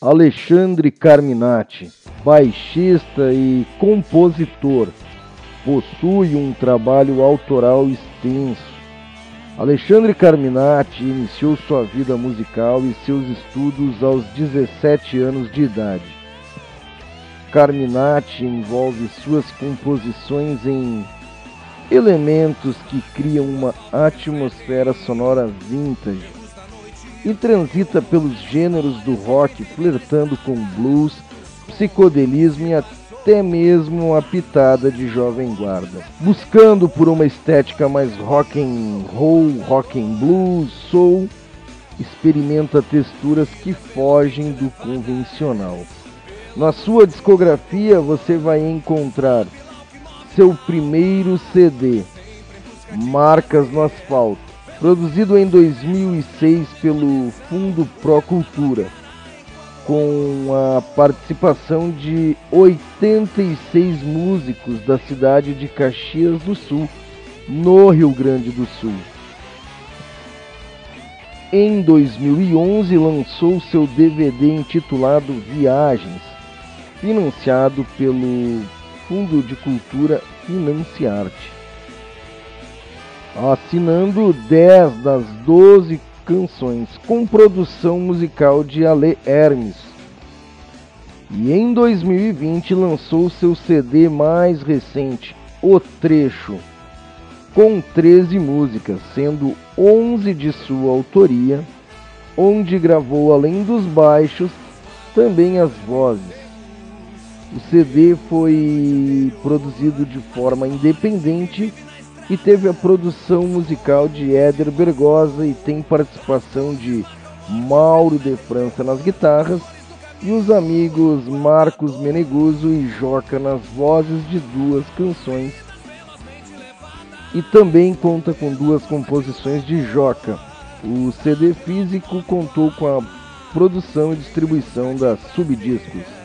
Alexandre Carminati, baixista e compositor, possui um trabalho autoral extenso. Alexandre Carminati iniciou sua vida musical e seus estudos aos 17 anos de idade. Carminati envolve suas composições em elementos que criam uma atmosfera sonora vintage e transita pelos gêneros do rock, flertando com blues, psicodelismo e até mesmo uma pitada de jovem guarda, buscando por uma estética mais rock and roll, rock and blues, soul, experimenta texturas que fogem do convencional. Na sua discografia você vai encontrar seu primeiro CD, Marcas no Asfalto, produzido em 2006 pelo Fundo Pro Cultura, com a participação de 86 músicos da cidade de Caxias do Sul, no Rio Grande do Sul. Em 2011 lançou seu DVD intitulado Viagens, financiado pelo Fundo de Cultura Financiarte, assinando 10 das 12 canções com produção musical de Ale Hermes. E em 2020 lançou seu CD mais recente, O Trecho, com 13 músicas, sendo 11 de sua autoria, onde gravou além dos baixos também as vozes. O CD foi produzido de forma independente e teve a produção musical de Éder Bergosa e tem participação de Mauro de França nas guitarras e os amigos Marcos Meneguzzo e Joca nas vozes de duas canções. E também conta com duas composições de Joca. O CD físico contou com a produção e distribuição da Subdiscos.